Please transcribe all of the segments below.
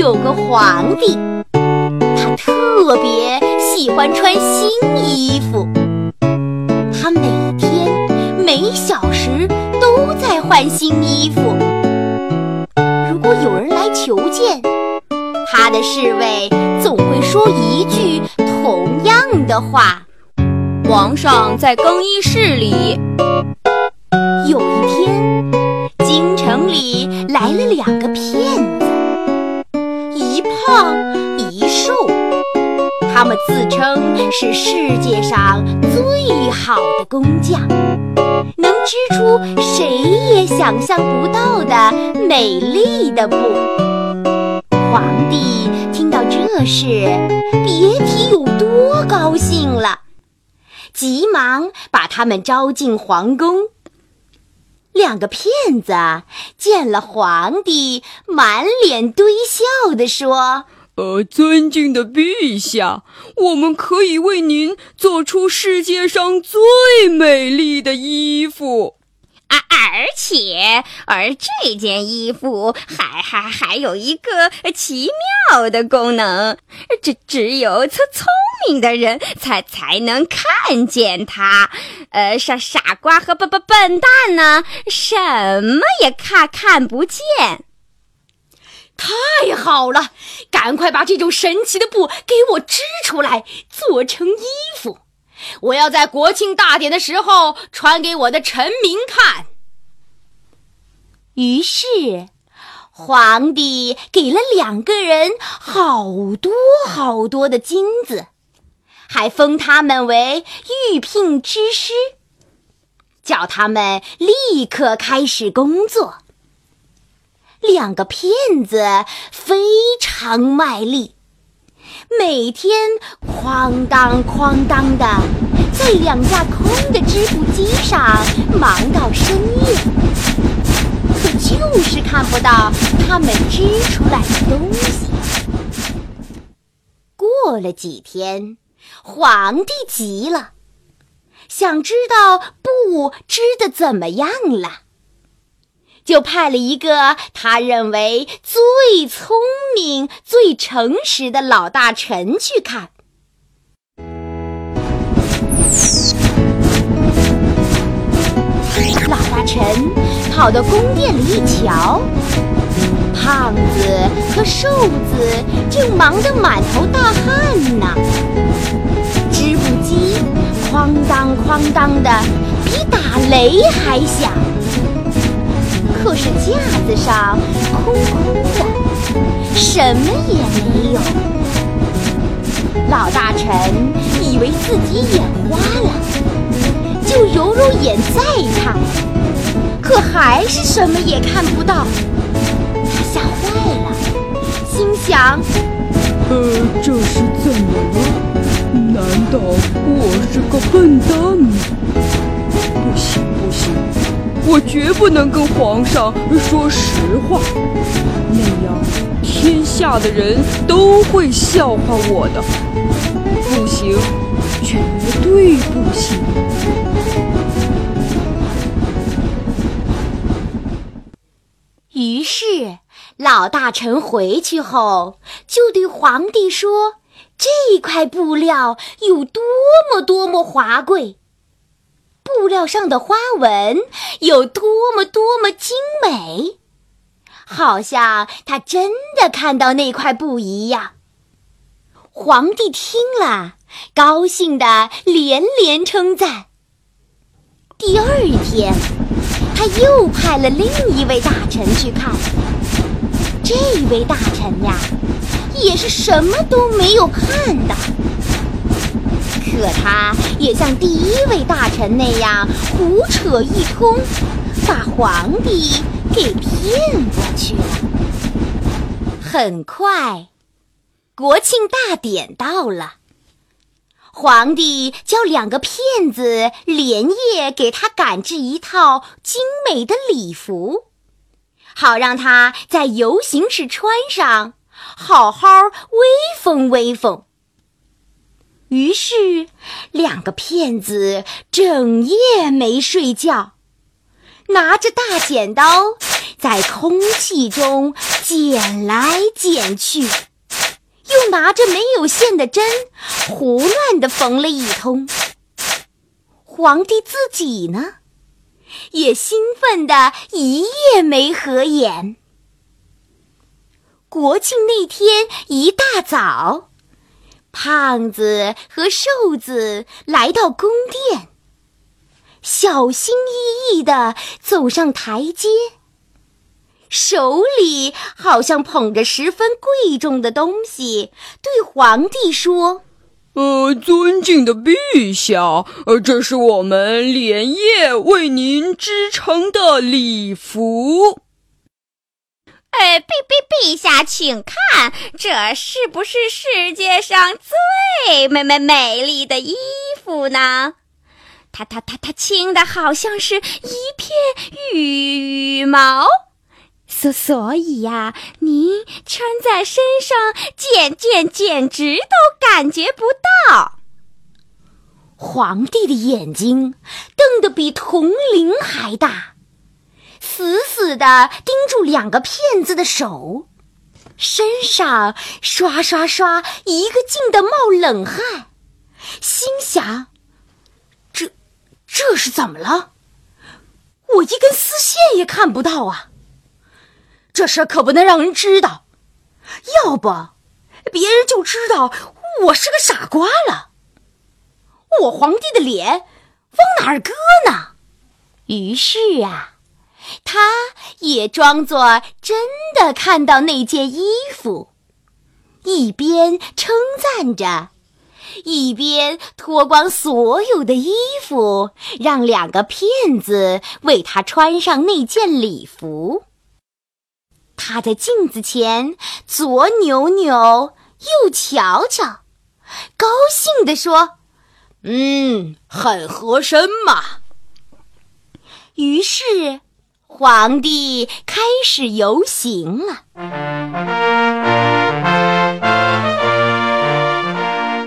有个皇帝，他特别喜欢穿新衣服。他每天每小时都在换新衣服。如果有人来求见，他的侍卫总会说一句同样的话：“皇上在更衣室里。”有一天，京城里来了两个骗自称是世界上最好的工匠，能织出谁也想象不到的美丽的布。皇帝听到这事，别提有多高兴了，急忙把他们招进皇宫。两个骗子见了皇帝，满脸堆笑地说：“呃，尊敬的陛下，我们可以为您做出世界上最美丽的衣服。”啊，而且，而这件衣服还还还有一个奇妙的功能，只只有聪聪明的人才才能看见它，呃，傻傻瓜和笨笨笨蛋呢，什么也看看不见。太好了，赶快把这种神奇的布给我织出来，做成衣服。我要在国庆大典的时候穿给我的臣民看。于是，皇帝给了两个人好多好多的金子，还封他们为御聘之师，叫他们立刻开始工作。两个骗子非常卖力。每天哐当哐当的，在两架空的织布机上忙到深夜，可就是看不到他们织出来的东西。过了几天，皇帝急了，想知道布织的怎么样了。就派了一个他认为最聪明、最诚实的老大臣去看。老大臣跑到宫殿里一瞧，胖子和瘦子正忙得满头大汗呢，织布机哐当哐当的，比打雷还响。就是架子上空空的，什么也没有。老大臣以为自己眼花了，就揉揉眼再看，可还是什么也看不到。他吓坏了，心想：呃，这是怎么了？难道我是个笨蛋吗？不行，不行。我绝不能跟皇上说实话，那样天下的人都会笑话我的。不行，绝对不行！于是，老大臣回去后就对皇帝说：“这块布料有多么多么华贵。”布料上的花纹有多么多么精美，好像他真的看到那块布一样。皇帝听了，高兴的连连称赞。第二天，他又派了另一位大臣去看。这位大臣呀，也是什么都没有看到。可他也像第一位大臣那样胡扯一通，把皇帝给骗过去了。很快，国庆大典到了。皇帝叫两个骗子连夜给他赶制一套精美的礼服，好让他在游行时穿上，好好威风威风。于是，两个骗子整夜没睡觉，拿着大剪刀在空气中剪来剪去。又拿着没有线的针，胡乱的缝了一通。皇帝自己呢，也兴奋的一夜没合眼。国庆那天一大早，胖子和瘦子来到宫殿，小心翼翼地走上台阶。手里好像捧着十分贵重的东西，对皇帝说：“呃，尊敬的陛下，呃，这是我们连夜为您织成的礼服。哎，陛陛陛下，请看，这是不是世界上最美美美丽的衣服呢？它它它它轻的好像是一片羽毛。”所所以呀，您穿在身上，简简简直都感觉不到。皇帝的眼睛瞪得比铜铃还大，死死的盯住两个骗子的手，身上刷刷刷一个劲的冒冷汗，心想：这这是怎么了？我一根丝线也看不到啊！这事可不能让人知道，要不别人就知道我是个傻瓜了。我皇帝的脸往哪儿搁呢？于是啊，他也装作真的看到那件衣服，一边称赞着，一边脱光所有的衣服，让两个骗子为他穿上那件礼服。他在镜子前左扭扭，右瞧瞧，高兴地说：“嗯，很合身嘛。”于是，皇帝开始游行了。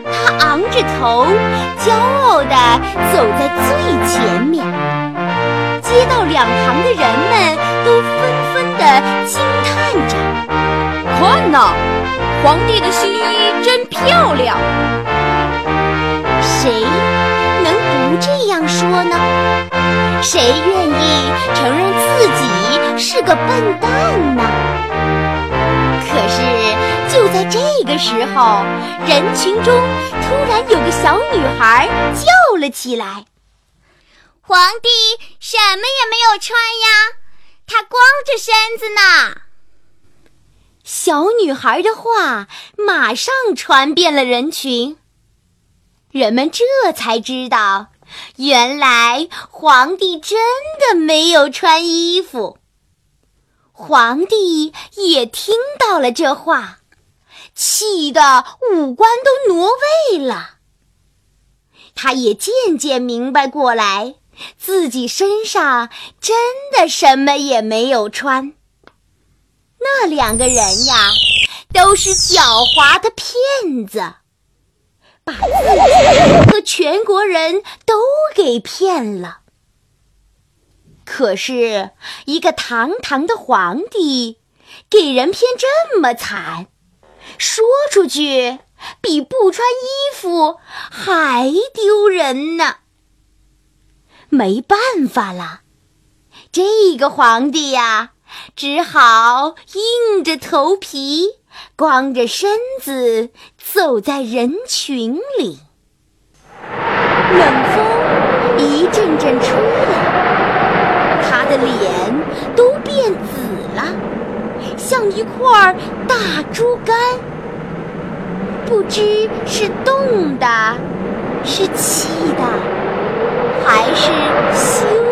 他昂着头，骄傲地走在最前面，街道两旁的人们都纷纷地惊。叹着，看呐，皇帝的新衣真漂亮。谁能不这样说呢？谁愿意承认个笨蛋呢？可是就在这个时候，人群中突然有个小女孩叫了起来：“皇帝什么也没有穿呀，他光着身子呢。”小女孩的话马上传遍了人群，人们这才知道，原来皇帝真的没有穿衣服。皇帝也听到了这话，气得五官都挪位了。他也渐渐明白过来，自己身上真的什么也没有穿。那两个人呀，都是狡猾的骗子，把自己和全国人都给骗了。可是，一个堂堂的皇帝，给人骗这么惨，说出去比不穿衣服还丢人呢。没办法了，这个皇帝呀。只好硬着头皮，光着身子走在人群里。冷风一阵阵吹来，他的脸都变紫了，像一块大猪肝。不知是冻的，是气的，还是羞。